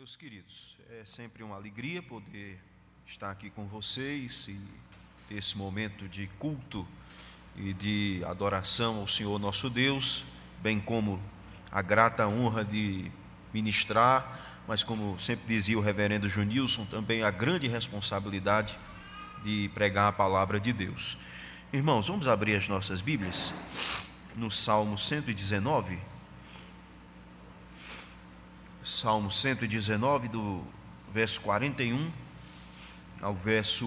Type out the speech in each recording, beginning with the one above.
Meus queridos, é sempre uma alegria poder estar aqui com vocês e ter esse momento de culto e de adoração ao Senhor nosso Deus, bem como a grata honra de ministrar, mas como sempre dizia o reverendo Junilson, também a grande responsabilidade de pregar a palavra de Deus. Irmãos, vamos abrir as nossas Bíblias no Salmo 119. Salmo 119, do verso 41 ao verso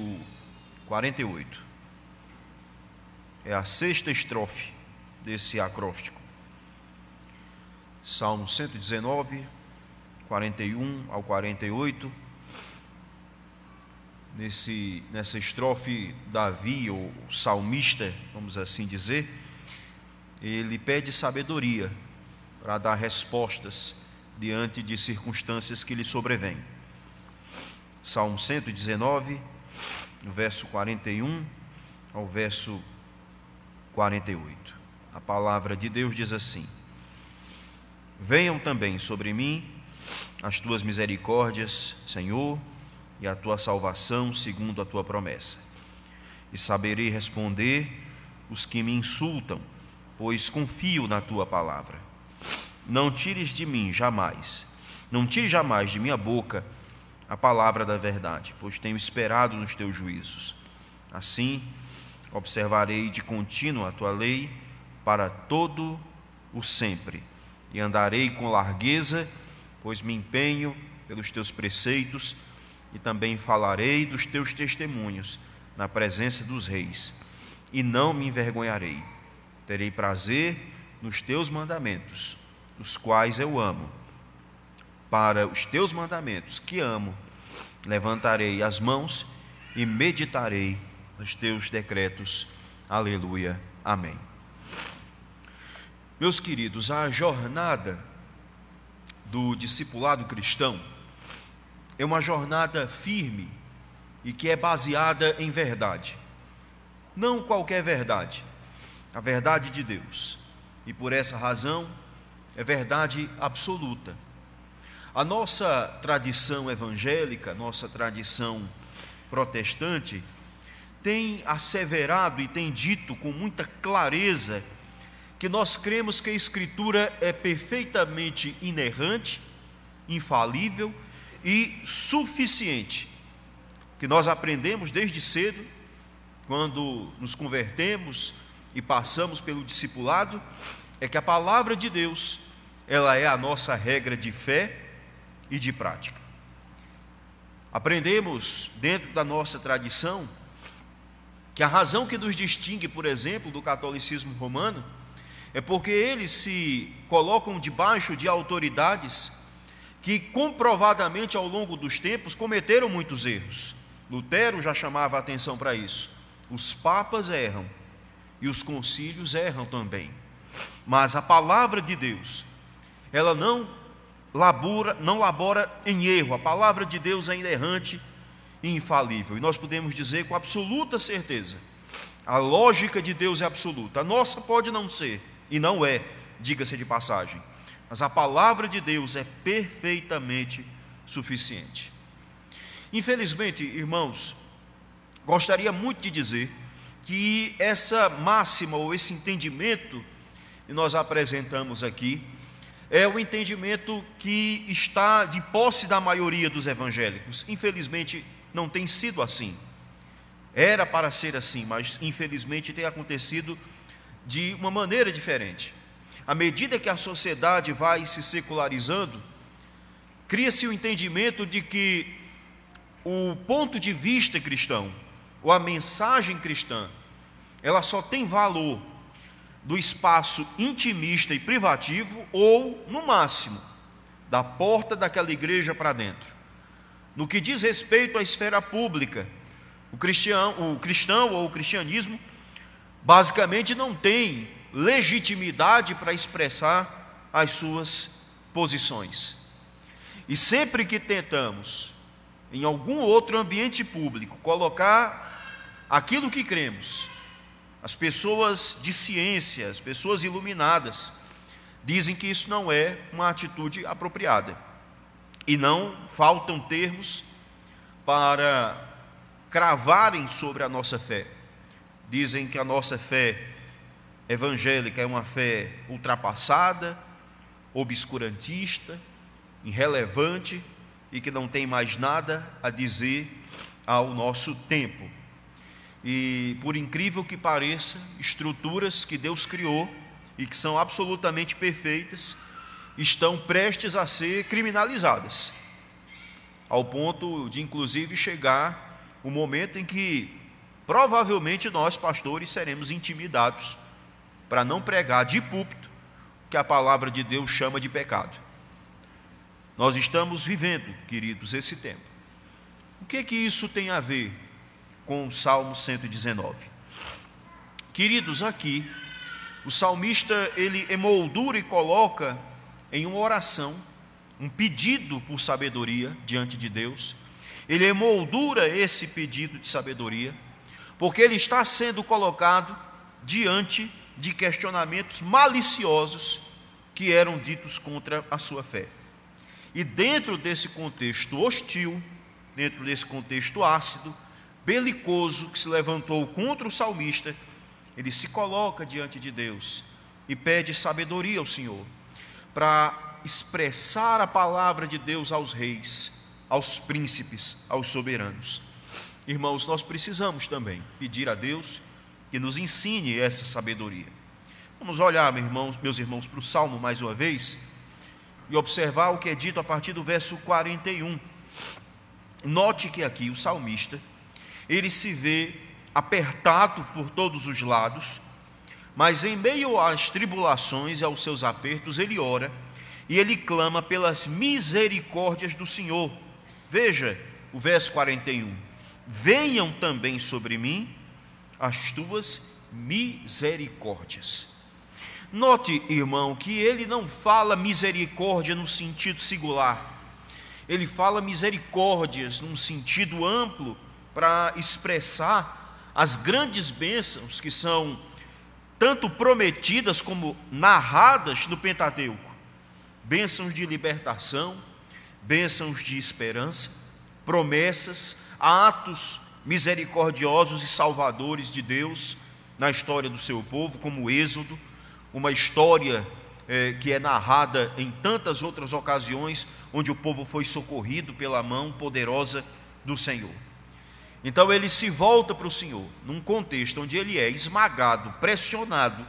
48. É a sexta estrofe desse acróstico. Salmo 119, 41 ao 48. Nesse, nessa estrofe, Davi, ou salmista, vamos assim dizer, ele pede sabedoria para dar respostas diante de circunstâncias que lhe sobrevêm. Salmo 119, verso 41 ao verso 48. A palavra de Deus diz assim: Venham também sobre mim as tuas misericórdias, Senhor, e a tua salvação segundo a tua promessa. E saberei responder os que me insultam, pois confio na tua palavra. Não tires de mim jamais, não tire jamais de minha boca a palavra da verdade, pois tenho esperado nos teus juízos. Assim, observarei de contínuo a tua lei para todo o sempre, e andarei com largueza, pois me empenho pelos teus preceitos, e também falarei dos teus testemunhos na presença dos reis, e não me envergonharei. Terei prazer nos teus mandamentos os quais eu amo. Para os teus mandamentos, que amo, levantarei as mãos e meditarei nos teus decretos. Aleluia. Amém. Meus queridos, a jornada do discipulado cristão é uma jornada firme e que é baseada em verdade. Não qualquer verdade, a verdade de Deus. E por essa razão, é verdade absoluta. A nossa tradição evangélica, nossa tradição protestante, tem asseverado e tem dito com muita clareza que nós cremos que a Escritura é perfeitamente inerrante, infalível e suficiente. Que nós aprendemos desde cedo, quando nos convertemos e passamos pelo discipulado, é que a palavra de Deus, ela é a nossa regra de fé e de prática. Aprendemos dentro da nossa tradição que a razão que nos distingue, por exemplo, do catolicismo romano é porque eles se colocam debaixo de autoridades que comprovadamente ao longo dos tempos cometeram muitos erros. Lutero já chamava a atenção para isso. Os papas erram e os concílios erram também. Mas a palavra de Deus, ela não labora, não labora em erro. A palavra de Deus é inerrante e infalível. E nós podemos dizer com absoluta certeza: a lógica de Deus é absoluta. A nossa pode não ser, e não é, diga-se de passagem. Mas a palavra de Deus é perfeitamente suficiente. Infelizmente, irmãos, gostaria muito de dizer que essa máxima ou esse entendimento e nós apresentamos aqui, é o entendimento que está de posse da maioria dos evangélicos. Infelizmente, não tem sido assim. Era para ser assim, mas infelizmente tem acontecido de uma maneira diferente. À medida que a sociedade vai se secularizando, cria-se o entendimento de que o ponto de vista cristão, ou a mensagem cristã, ela só tem valor do espaço intimista e privativo ou, no máximo, da porta daquela igreja para dentro. No que diz respeito à esfera pública, o cristão, o cristão ou o cristianismo basicamente não tem legitimidade para expressar as suas posições. E sempre que tentamos, em algum outro ambiente público, colocar aquilo que cremos as pessoas de ciência, as pessoas iluminadas, dizem que isso não é uma atitude apropriada. E não faltam termos para cravarem sobre a nossa fé. Dizem que a nossa fé evangélica é uma fé ultrapassada, obscurantista, irrelevante e que não tem mais nada a dizer ao nosso tempo. E por incrível que pareça, estruturas que Deus criou e que são absolutamente perfeitas estão prestes a ser criminalizadas, ao ponto de inclusive chegar o momento em que provavelmente nós pastores seremos intimidados para não pregar de púlpito que a palavra de Deus chama de pecado. Nós estamos vivendo, queridos, esse tempo. O que que isso tem a ver com o Salmo 119? Queridos, aqui o salmista ele emoldura e coloca em uma oração um pedido por sabedoria diante de Deus. Ele emoldura esse pedido de sabedoria, porque ele está sendo colocado diante de questionamentos maliciosos que eram ditos contra a sua fé. E dentro desse contexto hostil, dentro desse contexto ácido, belicoso que se levantou contra o salmista, ele se coloca diante de Deus e pede sabedoria ao Senhor para expressar a palavra de Deus aos reis, aos príncipes, aos soberanos. Irmãos, nós precisamos também pedir a Deus que nos ensine essa sabedoria. Vamos olhar, meus irmãos, meus irmãos, para o Salmo mais uma vez e observar o que é dito a partir do verso 41. Note que aqui o salmista, ele se vê apertado por todos os lados, mas em meio às tribulações e aos seus apertos, ele ora e ele clama pelas misericórdias do Senhor. Veja o verso 41. Venham também sobre mim as tuas misericórdias. Note, irmão, que ele não fala misericórdia no sentido singular, ele fala misericórdias num sentido amplo para expressar as grandes bênçãos que são tanto prometidas como narradas no Pentateuco bênçãos de libertação, bênçãos de esperança, promessas, atos misericordiosos e salvadores de Deus na história do seu povo, como o Êxodo, uma história é, que é narrada em tantas outras ocasiões, onde o povo foi socorrido pela mão poderosa do Senhor. Então ele se volta para o Senhor, num contexto onde ele é esmagado, pressionado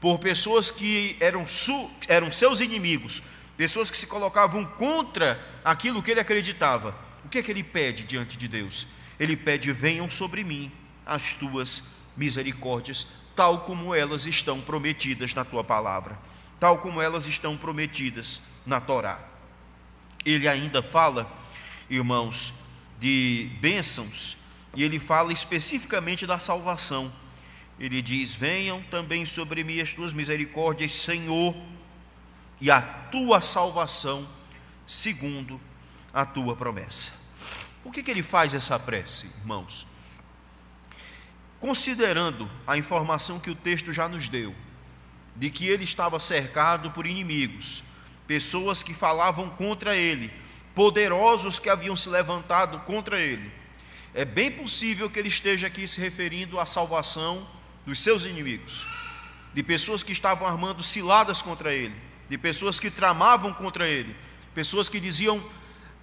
por pessoas que eram, su, eram seus inimigos, pessoas que se colocavam contra aquilo que ele acreditava. O que é que ele pede diante de Deus? Ele pede: venham sobre mim as tuas misericórdias, tal como elas estão prometidas na tua palavra, tal como elas estão prometidas na Torá. Ele ainda fala, irmãos, de bênçãos e ele fala especificamente da salvação. Ele diz: Venham também sobre mim as tuas misericórdias, Senhor, e a tua salvação, segundo a tua promessa. Por que, que ele faz essa prece, irmãos? Considerando a informação que o texto já nos deu, de que ele estava cercado por inimigos, pessoas que falavam contra ele, poderosos que haviam se levantado contra ele é bem possível que ele esteja aqui se referindo à salvação dos seus inimigos, de pessoas que estavam armando ciladas contra ele, de pessoas que tramavam contra ele, pessoas que diziam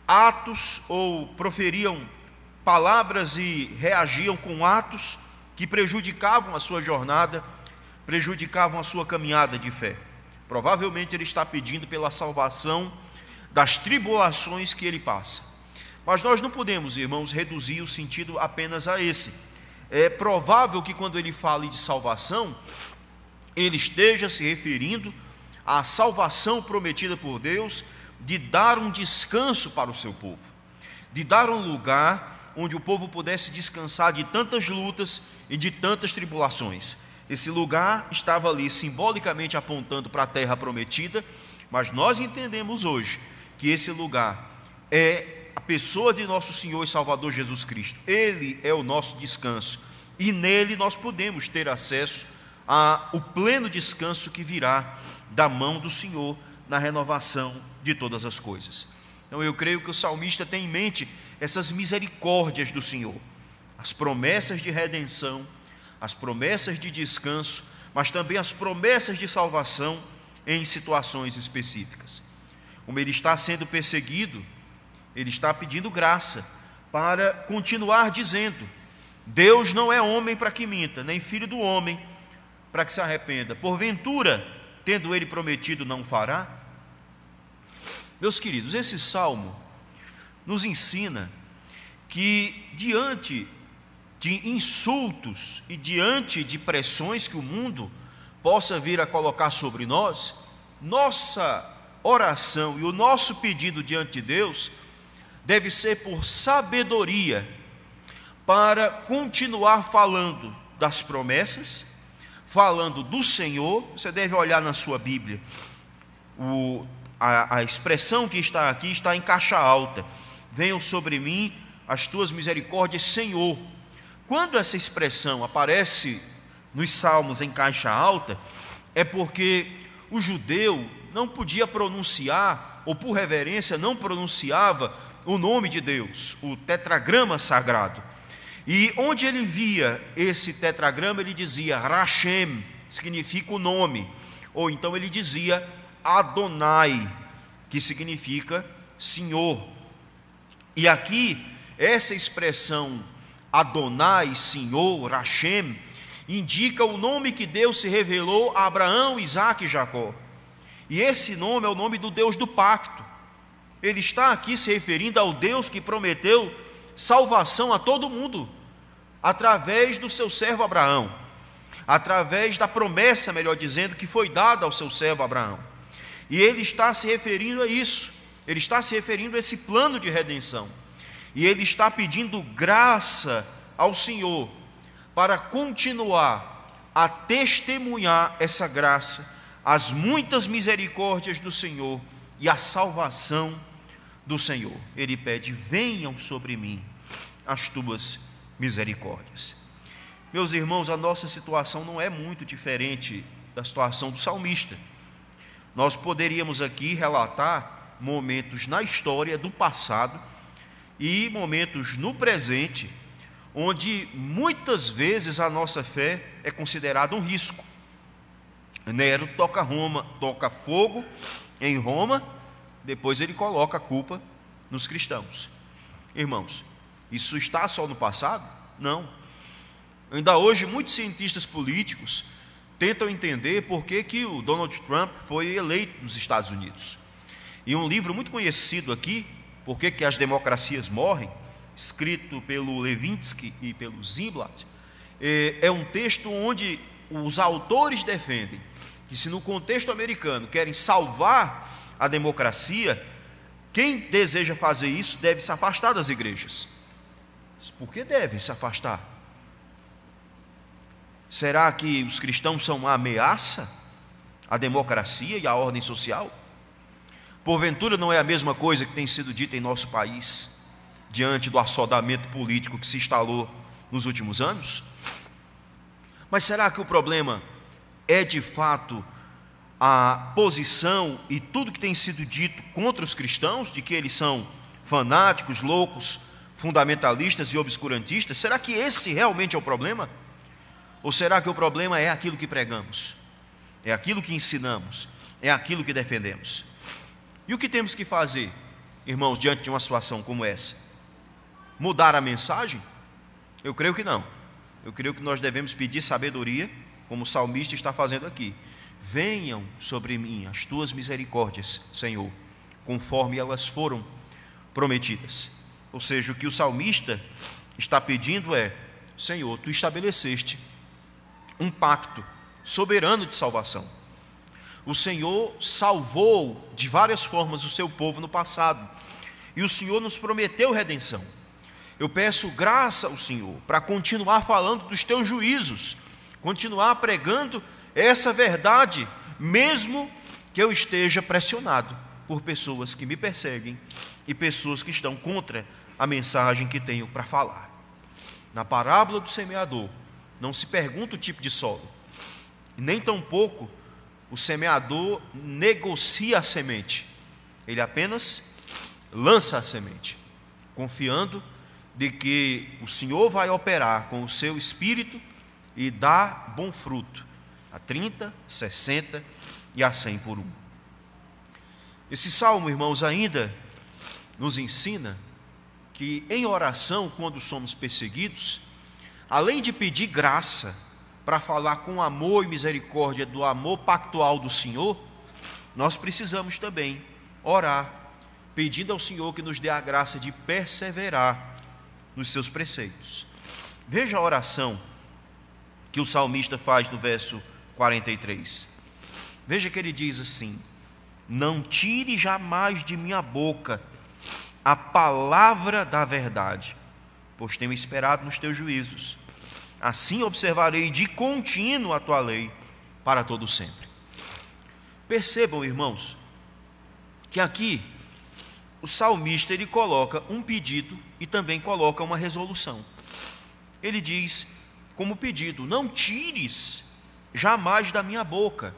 atos ou proferiam palavras e reagiam com atos que prejudicavam a sua jornada, prejudicavam a sua caminhada de fé. Provavelmente ele está pedindo pela salvação das tribulações que ele passa. Mas nós não podemos, irmãos, reduzir o sentido apenas a esse. É provável que quando ele fale de salvação, ele esteja se referindo à salvação prometida por Deus de dar um descanso para o seu povo, de dar um lugar onde o povo pudesse descansar de tantas lutas e de tantas tribulações. Esse lugar estava ali simbolicamente apontando para a terra prometida, mas nós entendemos hoje que esse lugar é a pessoa de nosso Senhor e Salvador Jesus Cristo. Ele é o nosso descanso e nele nós podemos ter acesso ao pleno descanso que virá da mão do Senhor na renovação de todas as coisas. Então eu creio que o salmista tem em mente essas misericórdias do Senhor, as promessas de redenção, as promessas de descanso, mas também as promessas de salvação em situações específicas. Como ele está sendo perseguido, ele está pedindo graça para continuar dizendo: Deus não é homem para que minta, nem filho do homem para que se arrependa. Porventura, tendo ele prometido, não fará? Meus queridos, esse salmo nos ensina que diante de insultos e diante de pressões que o mundo possa vir a colocar sobre nós, nossa oração e o nosso pedido diante de Deus deve ser por sabedoria para continuar falando das promessas, falando do Senhor. Você deve olhar na sua Bíblia. O, a, a expressão que está aqui está em caixa alta. Venham sobre mim as tuas misericórdias, Senhor. Quando essa expressão aparece nos salmos em caixa alta, é porque o judeu não podia pronunciar, ou por reverência não pronunciava o nome de Deus, o tetragrama sagrado. E onde ele via esse tetragrama, ele dizia Rashem, significa o nome, ou então ele dizia Adonai, que significa Senhor. E aqui, essa expressão Adonai, Senhor, Rashem, indica o nome que Deus se revelou a Abraão, Isaac e Jacó. E esse nome é o nome do Deus do pacto. Ele está aqui se referindo ao Deus que prometeu salvação a todo mundo, através do seu servo Abraão, através da promessa, melhor dizendo, que foi dada ao seu servo Abraão. E ele está se referindo a isso, ele está se referindo a esse plano de redenção. E ele está pedindo graça ao Senhor para continuar a testemunhar essa graça, as muitas misericórdias do Senhor e a salvação do Senhor. Ele pede: venham sobre mim as tuas misericórdias. Meus irmãos, a nossa situação não é muito diferente da situação do salmista. Nós poderíamos aqui relatar momentos na história do passado e momentos no presente, onde muitas vezes a nossa fé é considerada um risco. Nero toca Roma, toca fogo em Roma depois ele coloca a culpa nos cristãos. Irmãos, isso está só no passado? Não. Ainda hoje, muitos cientistas políticos tentam entender por que, que o Donald Trump foi eleito nos Estados Unidos. E um livro muito conhecido aqui, Por que, que as Democracias Morrem, escrito pelo Levinsky e pelo Zimblad, é, é um texto onde os autores defendem que, se no contexto americano querem salvar a democracia, quem deseja fazer isso deve se afastar das igrejas. Por que deve se afastar? Será que os cristãos são uma ameaça à democracia e à ordem social? Porventura não é a mesma coisa que tem sido dita em nosso país, diante do assodamento político que se instalou nos últimos anos? Mas será que o problema é de fato a posição e tudo que tem sido dito contra os cristãos, de que eles são fanáticos, loucos, fundamentalistas e obscurantistas, será que esse realmente é o problema? Ou será que o problema é aquilo que pregamos, é aquilo que ensinamos, é aquilo que defendemos? E o que temos que fazer, irmãos, diante de uma situação como essa? Mudar a mensagem? Eu creio que não. Eu creio que nós devemos pedir sabedoria, como o salmista está fazendo aqui Venham sobre mim as tuas misericórdias, Senhor, conforme elas foram prometidas. Ou seja, o que o salmista está pedindo é: Senhor, tu estabeleceste um pacto soberano de salvação. O Senhor salvou de várias formas o seu povo no passado, e o Senhor nos prometeu redenção. Eu peço graça ao Senhor para continuar falando dos teus juízos, continuar pregando essa verdade, mesmo que eu esteja pressionado por pessoas que me perseguem e pessoas que estão contra a mensagem que tenho para falar. Na parábola do semeador, não se pergunta o tipo de solo, nem tampouco o semeador negocia a semente, ele apenas lança a semente, confiando de que o Senhor vai operar com o seu espírito e dar bom fruto a 30, 60 e a 100 por um. Esse salmo, irmãos, ainda nos ensina que em oração, quando somos perseguidos, além de pedir graça para falar com amor e misericórdia do amor pactual do Senhor, nós precisamos também orar, pedindo ao Senhor que nos dê a graça de perseverar nos seus preceitos. Veja a oração que o salmista faz no verso 43. Veja que ele diz assim: Não tire jamais de minha boca a palavra da verdade, pois tenho esperado nos teus juízos. Assim observarei de contínuo a tua lei para todo sempre. Percebam, irmãos, que aqui o salmista ele coloca um pedido e também coloca uma resolução. Ele diz como pedido: Não tires jamais da minha boca.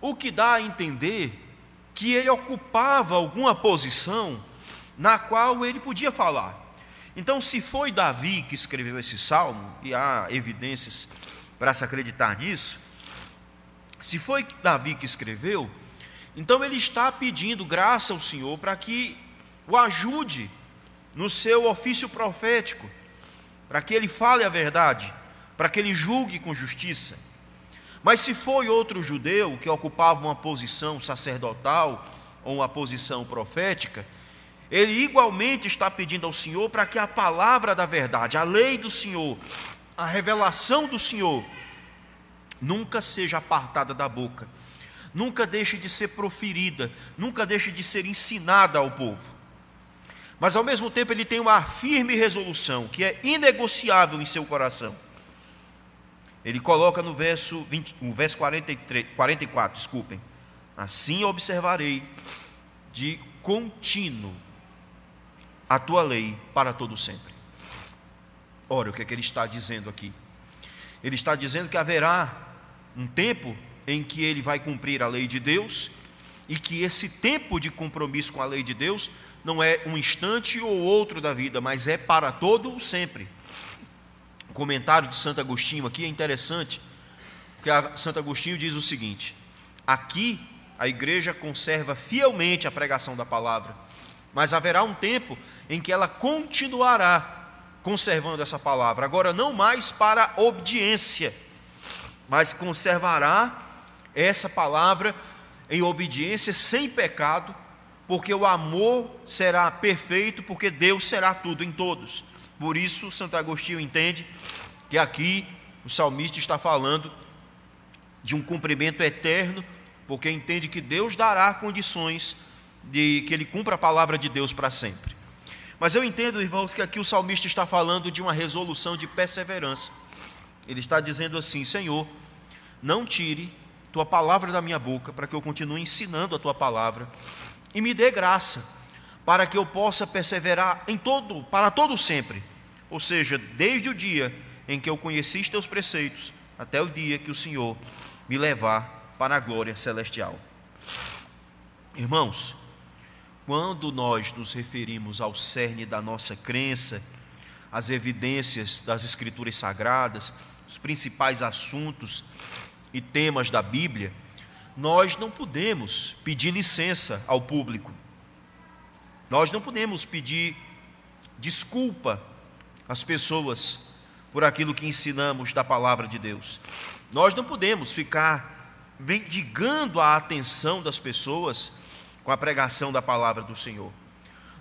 O que dá a entender que ele ocupava alguma posição na qual ele podia falar. Então, se foi Davi que escreveu esse salmo, e há evidências para se acreditar nisso, se foi Davi que escreveu, então ele está pedindo graça ao Senhor para que o ajude no seu ofício profético, para que ele fale a verdade, para que ele julgue com justiça. Mas se foi outro judeu que ocupava uma posição sacerdotal ou uma posição profética, ele igualmente está pedindo ao Senhor para que a palavra da verdade, a lei do Senhor, a revelação do Senhor, nunca seja apartada da boca, nunca deixe de ser proferida, nunca deixe de ser ensinada ao povo. Mas ao mesmo tempo ele tem uma firme resolução, que é inegociável em seu coração. Ele coloca no verso, 20, no verso 43, 44, desculpem. Assim observarei de contínuo a tua lei para todo sempre. Ora, o que é que ele está dizendo aqui? Ele está dizendo que haverá um tempo em que ele vai cumprir a lei de Deus e que esse tempo de compromisso com a lei de Deus não é um instante ou outro da vida, mas é para todo o sempre. Comentário de Santo Agostinho aqui é interessante, porque Santo Agostinho diz o seguinte: aqui a igreja conserva fielmente a pregação da palavra, mas haverá um tempo em que ela continuará conservando essa palavra, agora não mais para obediência, mas conservará essa palavra em obediência sem pecado, porque o amor será perfeito, porque Deus será tudo em todos. Por isso, Santo Agostinho entende que aqui o salmista está falando de um cumprimento eterno, porque entende que Deus dará condições de que ele cumpra a palavra de Deus para sempre. Mas eu entendo, irmãos, que aqui o salmista está falando de uma resolução de perseverança. Ele está dizendo assim: Senhor, não tire tua palavra da minha boca, para que eu continue ensinando a tua palavra, e me dê graça, para que eu possa perseverar em todo, para todo sempre. Ou seja, desde o dia em que eu conheci teus preceitos, até o dia que o Senhor me levar para a glória celestial. Irmãos, quando nós nos referimos ao cerne da nossa crença, às evidências das Escrituras Sagradas, os principais assuntos e temas da Bíblia, nós não podemos pedir licença ao público. Nós não podemos pedir desculpa às pessoas por aquilo que ensinamos da palavra de Deus. Nós não podemos ficar mendigando a atenção das pessoas com a pregação da palavra do Senhor.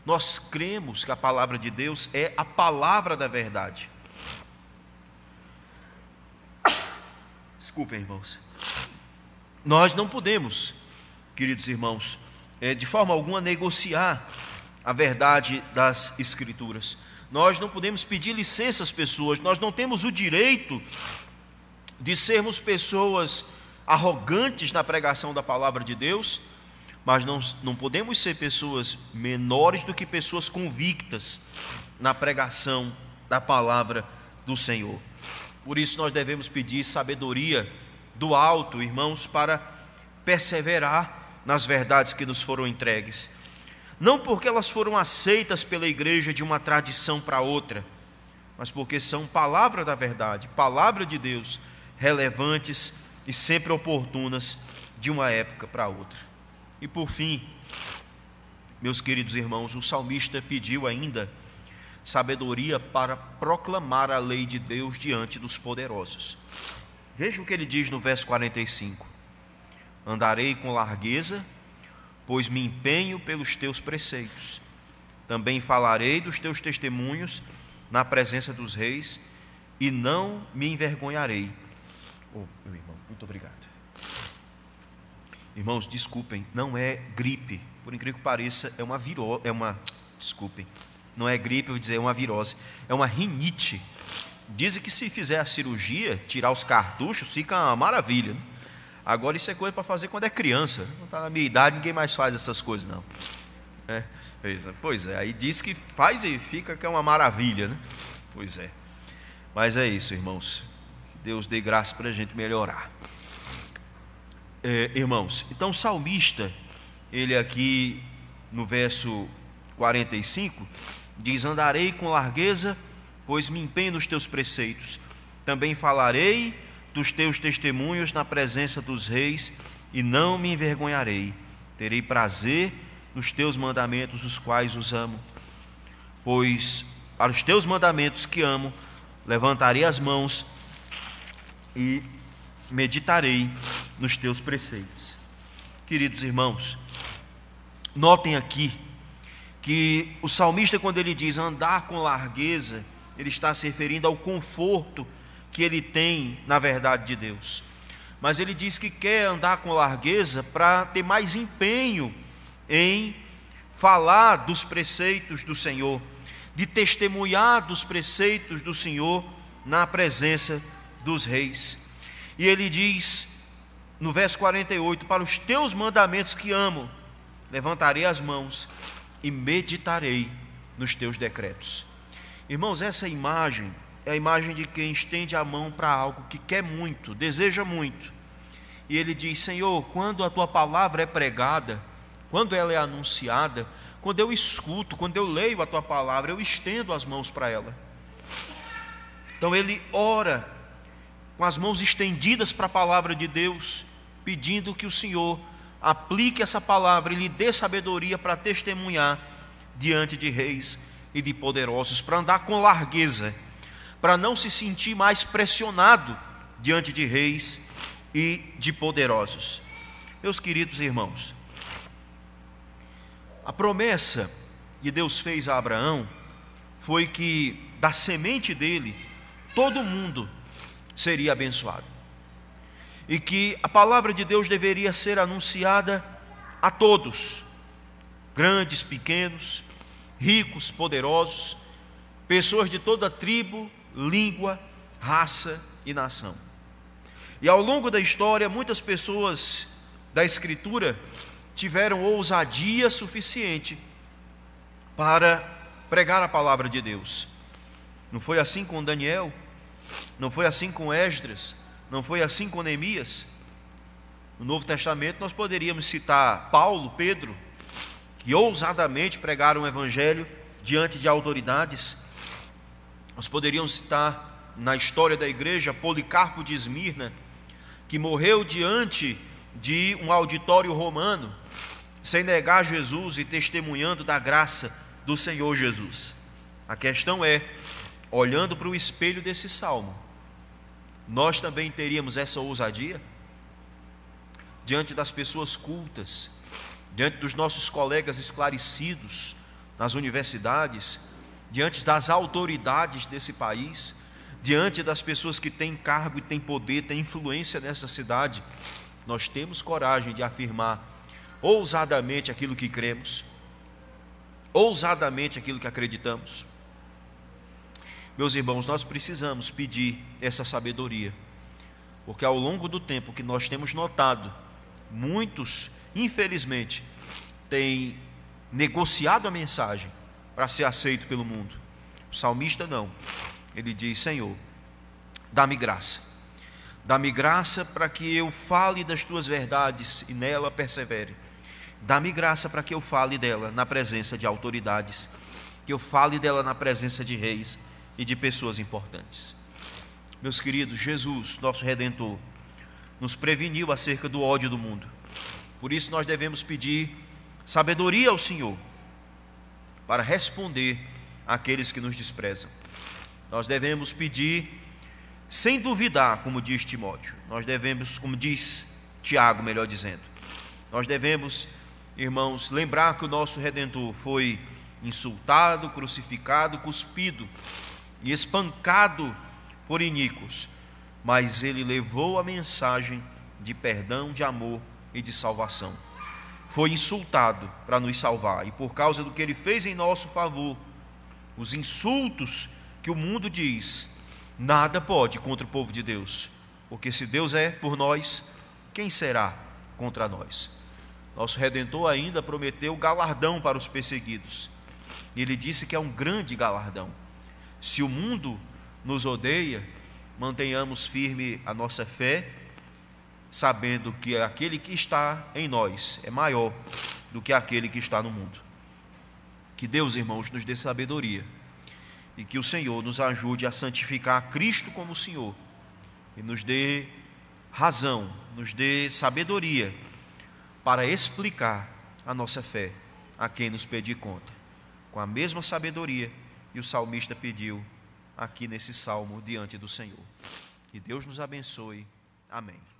Nós cremos que a palavra de Deus é a palavra da verdade. Desculpem, irmãos. Nós não podemos, queridos irmãos, é, de forma alguma negociar a verdade das Escrituras. Nós não podemos pedir licença às pessoas, nós não temos o direito de sermos pessoas arrogantes na pregação da palavra de Deus, mas não, não podemos ser pessoas menores do que pessoas convictas na pregação da palavra do Senhor. Por isso nós devemos pedir sabedoria do alto, irmãos, para perseverar nas verdades que nos foram entregues. Não porque elas foram aceitas pela igreja de uma tradição para outra, mas porque são palavra da verdade, palavra de Deus, relevantes e sempre oportunas de uma época para outra. E por fim, meus queridos irmãos, o salmista pediu ainda sabedoria para proclamar a lei de Deus diante dos poderosos. Veja o que ele diz no verso 45: Andarei com largueza, pois me empenho pelos teus preceitos. Também falarei dos teus testemunhos na presença dos reis e não me envergonharei. Oh, meu irmão, muito obrigado. Irmãos, desculpem, não é gripe, por incrível que pareça, é uma virose, é uma, desculpem, não é gripe, eu vou dizer, é uma virose, é uma rinite. Dizem que se fizer a cirurgia, tirar os cartuchos, fica uma maravilha. Agora isso é coisa para fazer quando é criança. Não está na minha idade, ninguém mais faz essas coisas, não. É, pois é, aí diz que faz e fica que é uma maravilha, né? Pois é. Mas é isso, irmãos. Deus dê graça para a gente melhorar. É, irmãos, então o salmista, ele aqui no verso 45, diz: Andarei com largueza, pois me empenho nos teus preceitos. Também falarei dos teus testemunhos na presença dos reis, e não me envergonharei. Terei prazer nos teus mandamentos, os quais os amo. Pois para os teus mandamentos que amo, levantarei as mãos e meditarei nos teus preceitos. Queridos irmãos, notem aqui que o salmista, quando ele diz andar com largueza, ele está se referindo ao conforto que ele tem na verdade de Deus. Mas ele diz que quer andar com largueza para ter mais empenho em falar dos preceitos do Senhor, de testemunhar dos preceitos do Senhor na presença dos reis. E ele diz no verso 48: Para os teus mandamentos que amo, levantarei as mãos e meditarei nos teus decretos. Irmãos, essa imagem é a imagem de quem estende a mão para algo que quer muito, deseja muito. E ele diz: Senhor, quando a tua palavra é pregada, quando ela é anunciada, quando eu escuto, quando eu leio a tua palavra, eu estendo as mãos para ela. Então ele ora com as mãos estendidas para a palavra de Deus, pedindo que o Senhor aplique essa palavra e lhe dê sabedoria para testemunhar diante de reis e de poderosos, para andar com largueza, para não se sentir mais pressionado diante de reis e de poderosos. Meus queridos irmãos, a promessa que Deus fez a Abraão foi que da semente dele todo mundo seria abençoado. E que a palavra de Deus deveria ser anunciada a todos, grandes, pequenos, ricos, poderosos, pessoas de toda tribo, língua, raça e nação. E ao longo da história, muitas pessoas da Escritura tiveram ousadia suficiente para pregar a palavra de Deus. Não foi assim com Daniel, não foi assim com Esdras, não foi assim com Neemias. No Novo Testamento nós poderíamos citar Paulo, Pedro, que ousadamente pregaram o evangelho diante de autoridades. Nós poderíamos citar na história da igreja Policarpo de Esmirna, que morreu diante de um auditório romano, sem negar Jesus e testemunhando da graça do Senhor Jesus. A questão é, olhando para o espelho desse salmo, nós também teríamos essa ousadia? Diante das pessoas cultas, diante dos nossos colegas esclarecidos nas universidades, diante das autoridades desse país, diante das pessoas que têm cargo e têm poder, têm influência nessa cidade, nós temos coragem de afirmar ousadamente aquilo que cremos, ousadamente aquilo que acreditamos. Meus irmãos, nós precisamos pedir essa sabedoria, porque ao longo do tempo que nós temos notado, muitos, infelizmente, têm negociado a mensagem para ser aceito pelo mundo. O salmista não. Ele diz: Senhor, dá-me graça Dá-me graça para que eu fale das tuas verdades e nela persevere. Dá-me graça para que eu fale dela na presença de autoridades, que eu fale dela na presença de reis e de pessoas importantes. Meus queridos, Jesus, nosso redentor, nos preveniu acerca do ódio do mundo. Por isso nós devemos pedir sabedoria ao Senhor para responder àqueles que nos desprezam. Nós devemos pedir sem duvidar, como diz Timóteo. Nós devemos, como diz Tiago, melhor dizendo. Nós devemos, irmãos, lembrar que o nosso redentor foi insultado, crucificado, cuspido e espancado por iníquos, mas ele levou a mensagem de perdão, de amor e de salvação. Foi insultado para nos salvar, e por causa do que ele fez em nosso favor, os insultos que o mundo diz, nada pode contra o povo de Deus, porque se Deus é por nós, quem será contra nós? Nosso redentor ainda prometeu galardão para os perseguidos. E ele disse que é um grande galardão. Se o mundo nos odeia, mantenhamos firme a nossa fé, sabendo que aquele que está em nós é maior do que aquele que está no mundo. Que Deus, irmãos, nos dê sabedoria e que o Senhor nos ajude a santificar Cristo como Senhor e nos dê razão, nos dê sabedoria para explicar a nossa fé a quem nos pedir conta. Com a mesma sabedoria e o salmista pediu aqui nesse salmo diante do Senhor. Que Deus nos abençoe. Amém.